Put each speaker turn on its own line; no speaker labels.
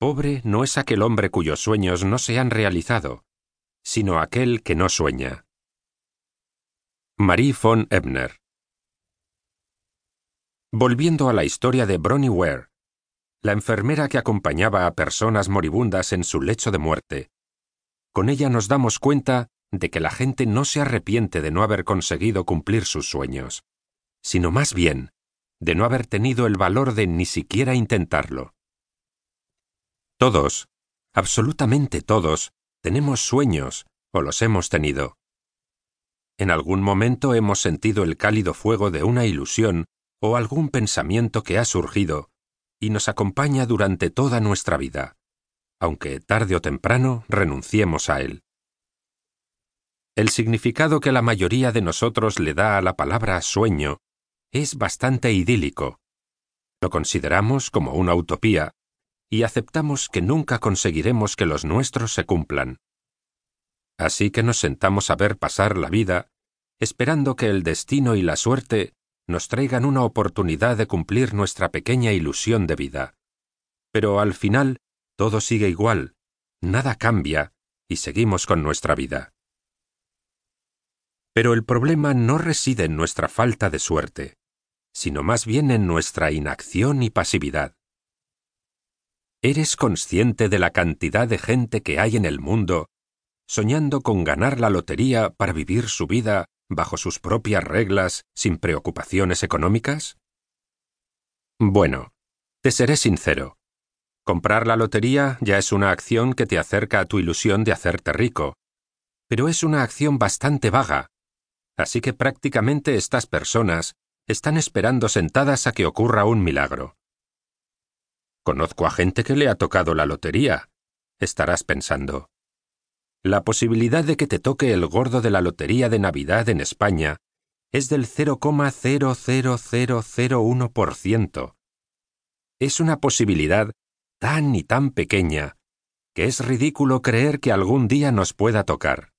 Pobre no es aquel hombre cuyos sueños no se han realizado, sino aquel que no sueña. Marie von Ebner Volviendo a la historia de Bronnie Ware, la enfermera que acompañaba a personas moribundas en su lecho de muerte. Con ella nos damos cuenta de que la gente no se arrepiente de no haber conseguido cumplir sus sueños, sino más bien de no haber tenido el valor de ni siquiera intentarlo. Todos, absolutamente todos, tenemos sueños, o los hemos tenido. En algún momento hemos sentido el cálido fuego de una ilusión o algún pensamiento que ha surgido y nos acompaña durante toda nuestra vida, aunque tarde o temprano renunciemos a él. El significado que la mayoría de nosotros le da a la palabra sueño es bastante idílico. Lo consideramos como una utopía y aceptamos que nunca conseguiremos que los nuestros se cumplan. Así que nos sentamos a ver pasar la vida, esperando que el destino y la suerte nos traigan una oportunidad de cumplir nuestra pequeña ilusión de vida. Pero al final, todo sigue igual, nada cambia, y seguimos con nuestra vida. Pero el problema no reside en nuestra falta de suerte, sino más bien en nuestra inacción y pasividad. ¿Eres consciente de la cantidad de gente que hay en el mundo soñando con ganar la lotería para vivir su vida bajo sus propias reglas, sin preocupaciones económicas? Bueno, te seré sincero. Comprar la lotería ya es una acción que te acerca a tu ilusión de hacerte rico, pero es una acción bastante vaga, así que prácticamente estas personas están esperando sentadas a que ocurra un milagro. Conozco a gente que le ha tocado la lotería, estarás pensando. La posibilidad de que te toque el gordo de la Lotería de Navidad en España es del 0,00001%. Es una posibilidad tan y tan pequeña que es ridículo creer que algún día nos pueda tocar.